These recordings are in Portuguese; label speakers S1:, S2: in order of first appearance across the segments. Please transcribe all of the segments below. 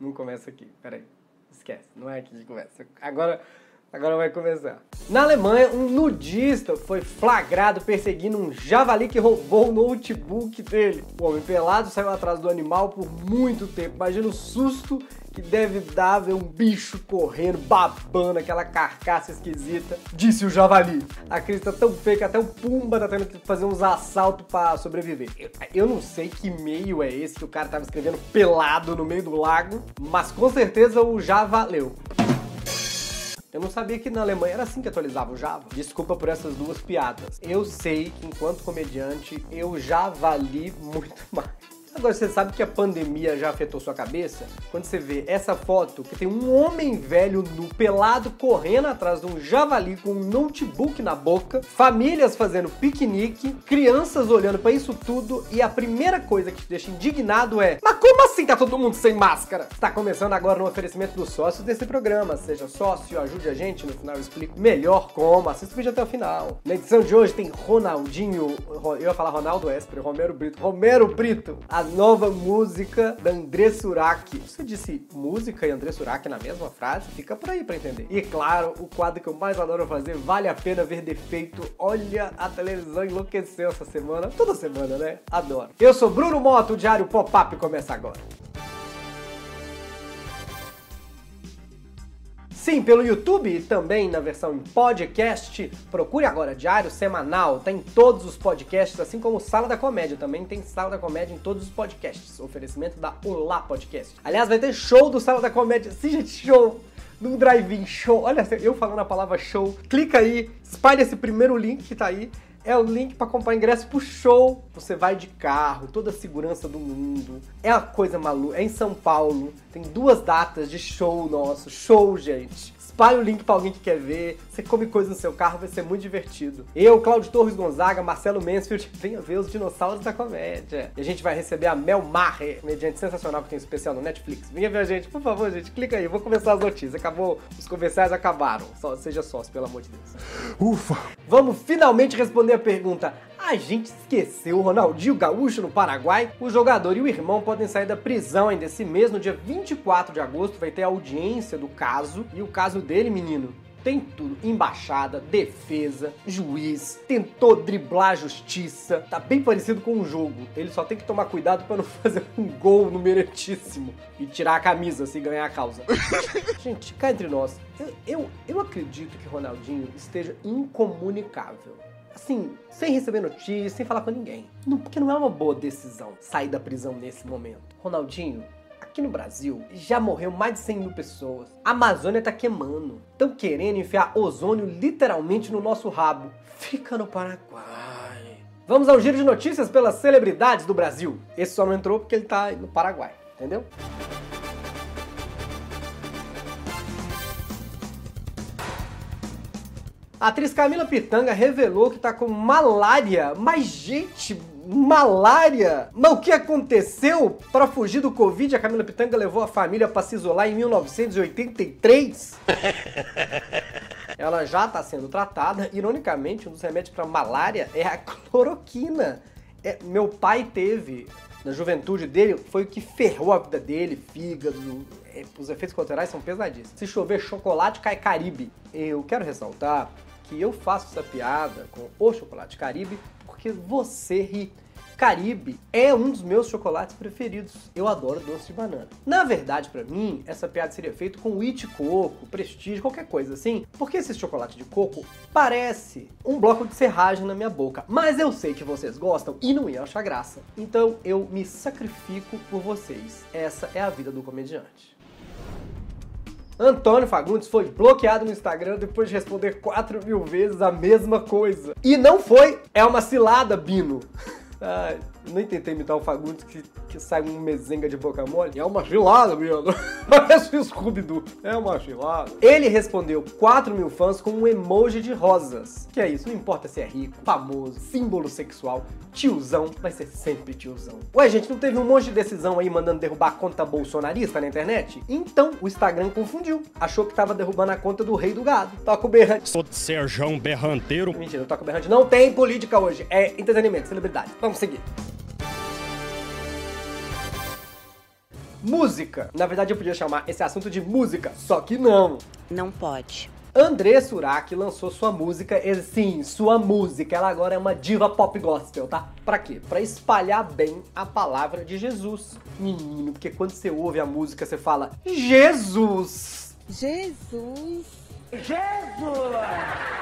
S1: Não começa aqui, peraí. Esquece, não é aqui que começa. Agora, agora vai começar. Na Alemanha, um nudista foi flagrado perseguindo um javali que roubou o notebook dele. O homem pelado saiu atrás do animal por muito tempo. Imagina o susto que deve dar ver um bicho correndo, babando, aquela carcaça esquisita, disse o javali. A crise tá tão feia que até o Pumba tá tendo que fazer uns assaltos para sobreviver. Eu, eu não sei que meio é esse que o cara tava escrevendo pelado no meio do lago, mas com certeza o já valeu. Eu não sabia que na Alemanha era assim que atualizava o Java. Desculpa por essas duas piadas. Eu sei que enquanto comediante eu já vali muito mais. Agora você sabe que a pandemia já afetou sua cabeça? Quando você vê essa foto que tem um homem velho no pelado correndo atrás de um javali com um notebook na boca, famílias fazendo piquenique, crianças olhando para isso tudo e a primeira coisa que te deixa indignado é: "Mas como assim tá todo mundo sem máscara?". Está começando agora no oferecimento dos sócios desse programa. Seja sócio, ajude a gente, no final eu explico melhor como. Assista o vídeo até o final. Na edição de hoje tem Ronaldinho, eu ia falar Ronaldo Esper, Romero Brito, Romero Brito, a nova música da André Surak. Você disse música e André Surak na mesma frase? Fica por aí pra entender. E claro, o quadro que eu mais adoro fazer, vale a pena ver defeito. Olha, a televisão enlouqueceu essa semana. Toda semana, né? Adoro. Eu sou Bruno Moto, o Diário Pop-Up começa agora. Sim, pelo YouTube e também na versão em podcast. Procure agora Diário Semanal. Tem todos os podcasts, assim como Sala da Comédia. Também tem Sala da Comédia em todos os podcasts. Oferecimento da Olá Podcast. Aliás, vai ter show do Sala da Comédia. Sim, gente, show! Num drive-in show. Olha, eu falando a palavra show. Clica aí, espalha esse primeiro link que tá aí é o link para comprar ingresso pro show. Você vai de carro, toda a segurança do mundo. É uma coisa maluca. É em São Paulo. Tem duas datas de show nosso. Show, gente espalhe o link para alguém que quer ver, você come coisa no seu carro, vai ser muito divertido. Eu, Claudio Torres Gonzaga, Marcelo Mansfield, venha ver os dinossauros da comédia. E a gente vai receber a Mel Maher, comediante sensacional que tem especial no Netflix. Venha ver a gente, por favor, gente, clica aí, vou começar as notícias. Acabou, os comerciais acabaram. Só, seja sócio, pelo amor de Deus. Ufa! Vamos finalmente responder a pergunta: a gente esqueceu o Ronaldinho Gaúcho no Paraguai. O jogador e o irmão podem sair da prisão ainda esse mês. No dia 24 de agosto vai ter a audiência do caso. E o caso dele, menino, tem tudo: embaixada, defesa, juiz, tentou driblar a justiça. Tá bem parecido com um jogo. Ele só tem que tomar cuidado para não fazer um gol no meritíssimo e tirar a camisa se ganhar a causa. Gente, cá entre nós, eu, eu, eu acredito que Ronaldinho esteja incomunicável assim, sem receber notícia, sem falar com ninguém. Não, porque não é uma boa decisão sair da prisão nesse momento. Ronaldinho, aqui no Brasil, já morreu mais de 100 mil pessoas. A Amazônia tá queimando. Estão querendo enfiar ozônio literalmente no nosso rabo. Fica no Paraguai. Vamos ao giro de notícias pelas celebridades do Brasil. Esse só não entrou porque ele tá no Paraguai, entendeu? A atriz Camila Pitanga revelou que tá com malária. Mas, gente, malária? Mas o que aconteceu para fugir do Covid? A Camila Pitanga levou a família para se isolar em 1983? Ela já está sendo tratada. Ironicamente, um dos remédios para malária é a cloroquina. É, meu pai teve, na juventude dele, foi o que ferrou a vida dele, fígado. É, os efeitos colaterais são pesadíssimos. Se chover chocolate, cai Caribe. Eu quero ressaltar que eu faço essa piada com o chocolate Caribe porque você ri. Caribe é um dos meus chocolates preferidos. Eu adoro doce de banana. Na verdade, para mim, essa piada seria feita com wheat coco, prestígio, qualquer coisa assim, porque esse chocolate de coco parece um bloco de serragem na minha boca. Mas eu sei que vocês gostam e não iam achar graça. Então eu me sacrifico por vocês. Essa é a vida do comediante. Antônio Fagundes foi bloqueado no Instagram depois de responder 4 mil vezes a mesma coisa. E não foi, é uma cilada, Bino. Ai, nem tentei imitar o Fagundes que, que sai um mezenga de boca mole. É uma cilada, Bino. Parece o Scooby-Doo. É uma cilada. Ele respondeu 4 mil fãs com um emoji de rosas. Que é isso, não importa se é rico, famoso, símbolo sexual, tiozão, vai ser sempre tiozão. Ué, gente, não teve um monte de decisão aí mandando derrubar a conta bolsonarista na internet? Então, o Instagram confundiu. Achou que tava derrubando a conta do rei do gado. Toca o berrante.
S2: Sou de Serjão Berranteiro.
S1: Mentira, toca o berrante. Não tem política hoje. É entretenimento, celebridade. Vamos seguir. Música. Na verdade, eu podia chamar esse assunto de música, só que não.
S3: Não pode.
S1: André Surak lançou sua música, e sim, sua música. Ela agora é uma diva pop gospel, tá? Pra quê? Pra espalhar bem a palavra de Jesus. Menino, porque quando você ouve a música, você fala Jesus!
S3: Jesus!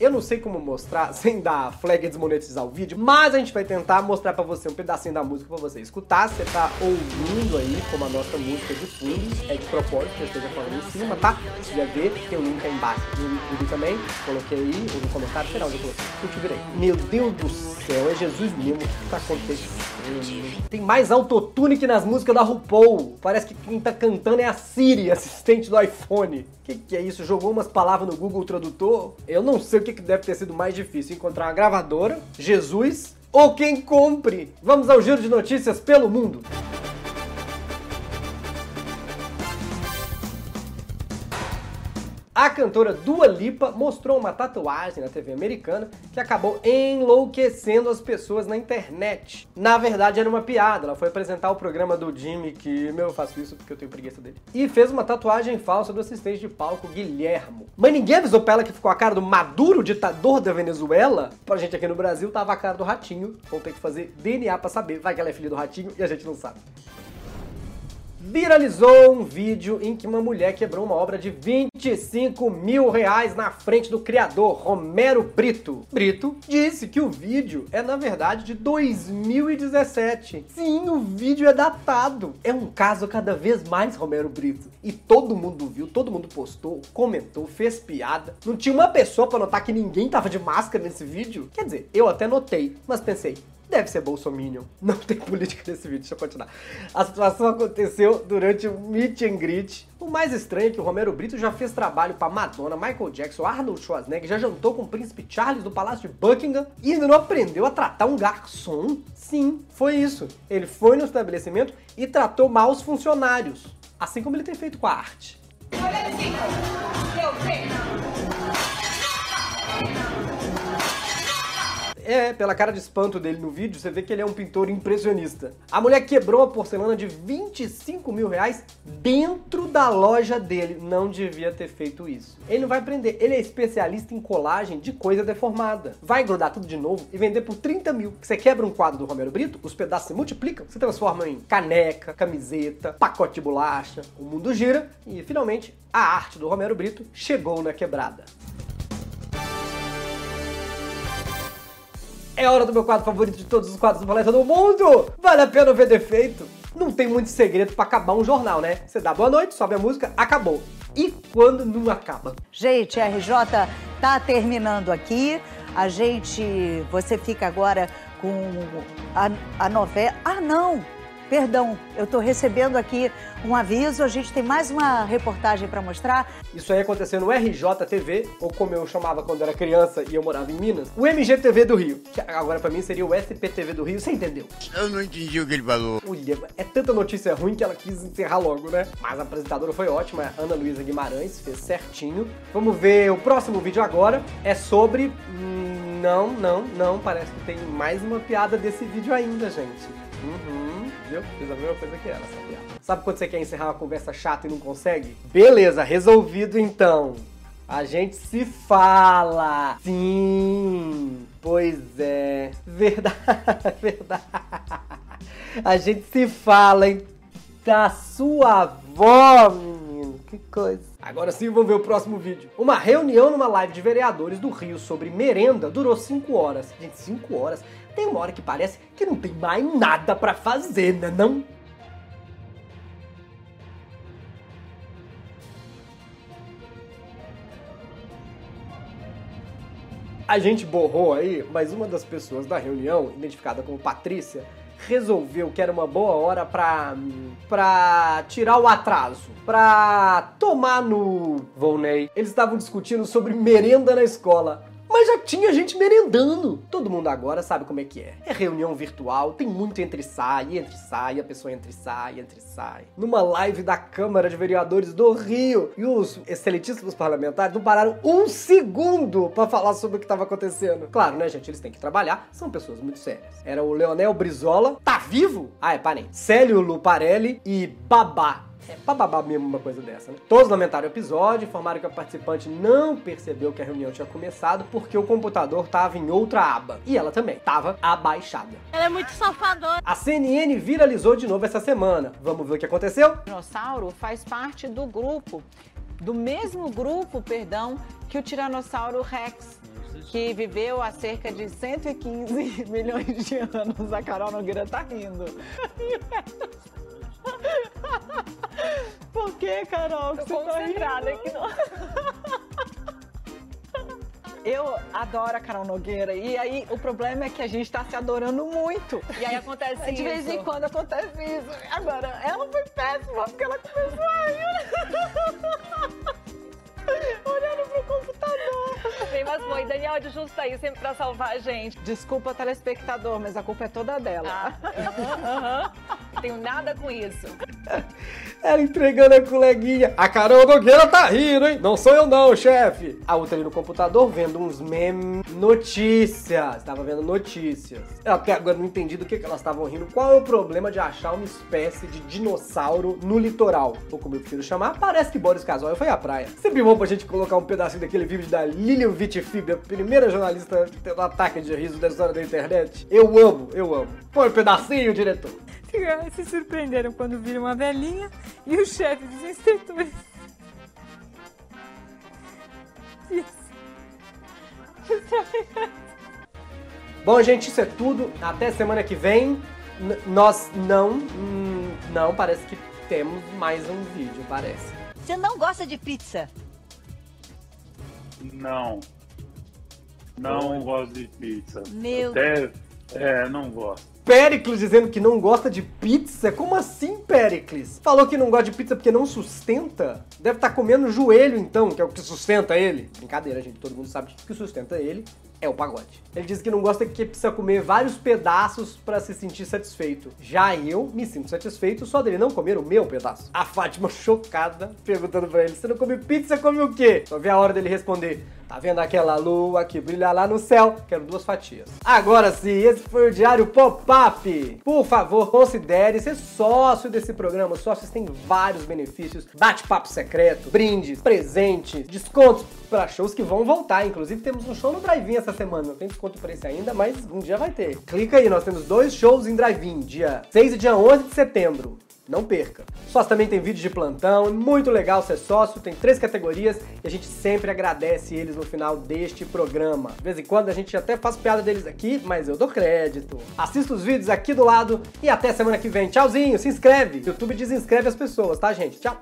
S1: Eu não sei como mostrar sem dar flag e desmonetizar o vídeo, mas a gente vai tentar mostrar pra você um pedacinho da música pra você escutar. Você tá ouvindo aí como a nossa música de fundo, é de propósito que eu esteja falando em cima, tá? Se quiser ver, tem um link aí embaixo no YouTube também. Coloquei aí, ou no comentário, será onde eu coloquei. Eu te virei. Meu Deus do céu, é Jesus mesmo. O que tá acontecendo? Tem mais autotune que nas músicas da RuPaul. Parece que quem tá cantando é a Siri, assistente do iPhone. Que, que é isso? Jogou umas palavras no Google Tradutor? Eu não sei o que, que deve ter sido mais difícil: encontrar uma gravadora, Jesus ou quem compre. Vamos ao giro de notícias pelo mundo. A cantora Dua Lipa mostrou uma tatuagem na TV americana que acabou enlouquecendo as pessoas na internet. Na verdade, era uma piada. Ela foi apresentar o programa do Jimmy Kimmel, eu faço isso porque eu tenho preguiça dele, e fez uma tatuagem falsa do assistente de palco Guilhermo. Mas ninguém avisou pra ela que ficou a cara do Maduro, ditador da Venezuela. Pra gente aqui no Brasil, tava a cara do Ratinho. Vão ter que fazer DNA pra saber. Vai que ela é filha do Ratinho e a gente não sabe viralizou um vídeo em que uma mulher quebrou uma obra de 25 mil reais na frente do criador, Romero Brito. Brito disse que o vídeo é, na verdade, de 2017. Sim, o vídeo é datado. É um caso cada vez mais Romero Brito. E todo mundo viu, todo mundo postou, comentou, fez piada. Não tinha uma pessoa para notar que ninguém tava de máscara nesse vídeo? Quer dizer, eu até notei, mas pensei, deve ser bolsominion. Não tem política nesse vídeo, deixa eu continuar. A situação aconteceu durante o meet and greet. O mais estranho é que o Romero Brito já fez trabalho para Madonna, Michael Jackson, Arnold Schwarzenegger, já jantou com o príncipe Charles do Palácio de Buckingham e ainda não aprendeu a tratar um garçom? Sim, foi isso. Ele foi no estabelecimento e tratou mal os funcionários, assim como ele tem feito com a arte. É, pela cara de espanto dele no vídeo, você vê que ele é um pintor impressionista. A mulher quebrou a porcelana de 25 mil reais dentro da loja dele. Não devia ter feito isso. Ele não vai aprender. Ele é especialista em colagem de coisa deformada. Vai grudar tudo de novo e vender por 30 mil. Você quebra um quadro do Romero Brito, os pedaços se multiplicam, se transformam em caneca, camiseta, pacote de bolacha. O mundo gira e, finalmente, a arte do Romero Brito chegou na quebrada. É hora do meu quadro favorito de todos os quadros do Palestra do Mundo! Vale a pena ver defeito? Não tem muito segredo para acabar um jornal, né? Você dá boa noite, sobe a música, acabou. E quando não acaba?
S3: Gente, RJ tá terminando aqui. A gente. Você fica agora com a, a novela. Ah, não! Perdão, eu estou recebendo aqui um aviso. A gente tem mais uma reportagem para mostrar.
S1: Isso aí aconteceu no RJTV, ou como eu chamava quando era criança e eu morava em Minas, o MGTV do Rio, que agora para mim seria o SPTV do Rio. Você entendeu?
S4: Eu não entendi o que ele falou.
S1: Ulha, é tanta notícia ruim que ela quis encerrar logo, né? Mas a apresentadora foi ótima, a Ana Luísa Guimarães fez certinho. Vamos ver o próximo vídeo agora. É sobre. Hum, não, não, não. Parece que tem mais uma piada desse vídeo ainda, gente. Uhum, viu? Fiz a mesma coisa que ela, piada. Sabe quando você quer encerrar uma conversa chata e não consegue? Beleza, resolvido então. A gente se fala. Sim, pois é. Verdade, verdade. A gente se fala, hein? Da sua avó, menino. Que coisa. Agora sim, vamos ver o próximo vídeo. Uma reunião numa live de vereadores do Rio sobre merenda durou 5 horas. Gente, 5 horas? Tem uma hora que parece que não tem mais nada para fazer, né não? A gente borrou aí, mas uma das pessoas da reunião, identificada como Patrícia, resolveu que era uma boa hora pra, pra tirar o atraso, pra tomar no Volney. Eles estavam discutindo sobre merenda na escola. Já tinha gente merendando. Todo mundo agora sabe como é que é. É reunião virtual, tem muito entre sai, entre sai, a pessoa entre sai, entre sai. Numa live da Câmara de Vereadores do Rio. E os excelentíssimos parlamentares não pararam um segundo para falar sobre o que estava acontecendo. Claro, né, gente? Eles têm que trabalhar, são pessoas muito sérias. Era o Leonel Brizola, tá vivo? Ah, é parente. Célio Luparelli e Babá É bababá mesmo uma coisa dessa, né? Todos lamentaram o episódio, informaram que a participante não percebeu que a reunião tinha começado porque o computador estava em outra aba. E ela também, estava abaixada.
S5: Ela é muito safadora.
S1: A CNN viralizou de novo essa semana. Vamos ver o que aconteceu?
S6: O dinossauro faz parte do grupo, do mesmo grupo, perdão, que o Tiranossauro Rex, que viveu há cerca de 115 milhões de anos. A Carol Nogueira tá rindo. Por que, Carol? que
S5: Tô
S6: você tá
S5: concentrada
S6: rindo?
S5: aqui no...
S6: Eu adoro a Carol Nogueira. E aí, o problema é que a gente tá se adorando muito.
S5: E aí acontece
S6: De vez em
S5: isso.
S6: quando acontece isso. Agora, ela foi péssima, porque ela começou a rir. Olhando pro computador.
S5: Bem, mas foi. Daniel de Justo tá aí sempre pra salvar a gente.
S6: Desculpa, telespectador, mas a culpa é toda dela.
S5: Ah. Tenho nada com isso.
S1: Ela entregando a coleguinha. A Carol Nogueira tá rindo, hein? Não sou eu não, chefe. A outra ali no computador vendo uns memes. Notícias. Tava vendo notícias. Eu até agora não entendi do que, que elas estavam rindo. Qual é o problema de achar uma espécie de dinossauro no litoral? Ou como eu prefiro chamar, parece que Boris Casoy foi à praia. Sempre bom pra gente colocar um pedacinho daquele vídeo da Lilian Vitifib, a primeira jornalista tendo ataque de riso da história da internet. Eu amo, eu amo. Põe um pedacinho, diretor.
S7: Se surpreenderam quando viram uma velhinha e o chefe dos instrutores.
S1: Bom, gente, isso é tudo. Até semana que vem. N- nós não. hum, não, parece que temos mais um vídeo, parece.
S3: Você não gosta de pizza?
S8: Não. Não gosto de pizza.
S3: Meu
S8: Até, é, não gosto.
S1: Pericles dizendo que não gosta de pizza? Como assim, Pericles? Falou que não gosta de pizza porque não sustenta? Deve estar comendo joelho, então, que é o que sustenta ele. Brincadeira, gente. Todo mundo sabe que sustenta ele é o pagode. Ele diz que não gosta que precisa comer vários pedaços pra se sentir satisfeito. Já eu me sinto satisfeito só dele não comer o meu pedaço. A Fátima chocada, perguntando pra ele: Você não come pizza, come o quê? Só vê a hora dele responder: Tá vendo aquela lua que brilha lá no céu? Quero duas fatias. Agora sim, esse foi o Diário Pop-Up. Por favor, considere ser sócio desse programa. Os sócios têm vários benefícios: bate-papo secreto, brindes, presentes, descontos para shows que vão voltar. Inclusive, temos um show no Drive-In essa semana. Não tem desconto pra esse ainda, mas um dia vai ter. Clica aí, nós temos dois shows em Drive-In, dia 6 e dia 11 de setembro. Não perca. Sócio também tem vídeo de plantão, muito legal ser sócio, tem três categorias e a gente sempre agradece eles no final deste programa. De vez em quando a gente até faz piada deles aqui, mas eu dou crédito. Assista os vídeos aqui do lado e até semana que vem. Tchauzinho, se inscreve. YouTube desinscreve as pessoas, tá, gente? Tchau.